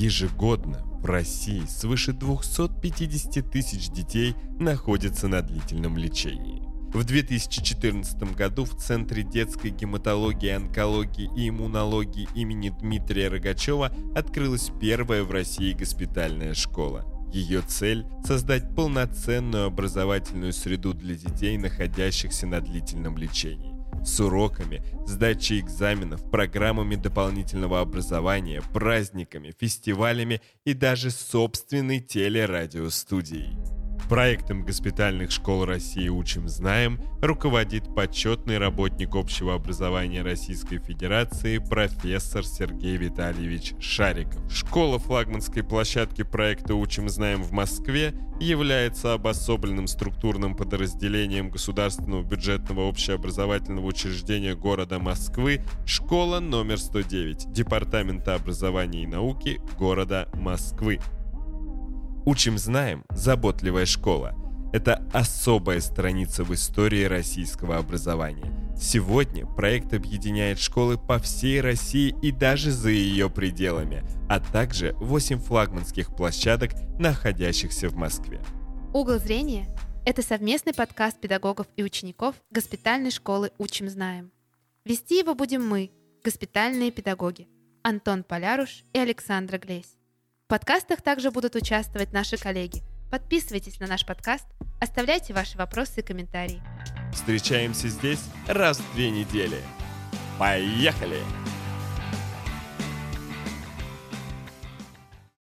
Ежегодно в России свыше 250 тысяч детей находятся на длительном лечении. В 2014 году в Центре детской гематологии, онкологии и иммунологии имени Дмитрия Рогачева открылась первая в России госпитальная школа. Ее цель – создать полноценную образовательную среду для детей, находящихся на длительном лечении. С уроками, сдачей экзаменов, программами дополнительного образования, праздниками, фестивалями и даже собственной телерадиостудией. Проектом госпитальных школ России «Учим, знаем» руководит почетный работник общего образования Российской Федерации профессор Сергей Витальевич Шариков. Школа флагманской площадки проекта «Учим, знаем» в Москве является обособленным структурным подразделением государственного бюджетного общеобразовательного учреждения города Москвы «Школа номер 109» Департамента образования и науки города Москвы. Учим знаем, заботливая школа. Это особая страница в истории российского образования. Сегодня проект объединяет школы по всей России и даже за ее пределами, а также 8 флагманских площадок, находящихся в Москве. Угол зрения – это совместный подкаст педагогов и учеников госпитальной школы «Учим знаем». Вести его будем мы, госпитальные педагоги, Антон Поляруш и Александра Глесь подкастах также будут участвовать наши коллеги. Подписывайтесь на наш подкаст, оставляйте ваши вопросы и комментарии. Встречаемся здесь раз в две недели. Поехали!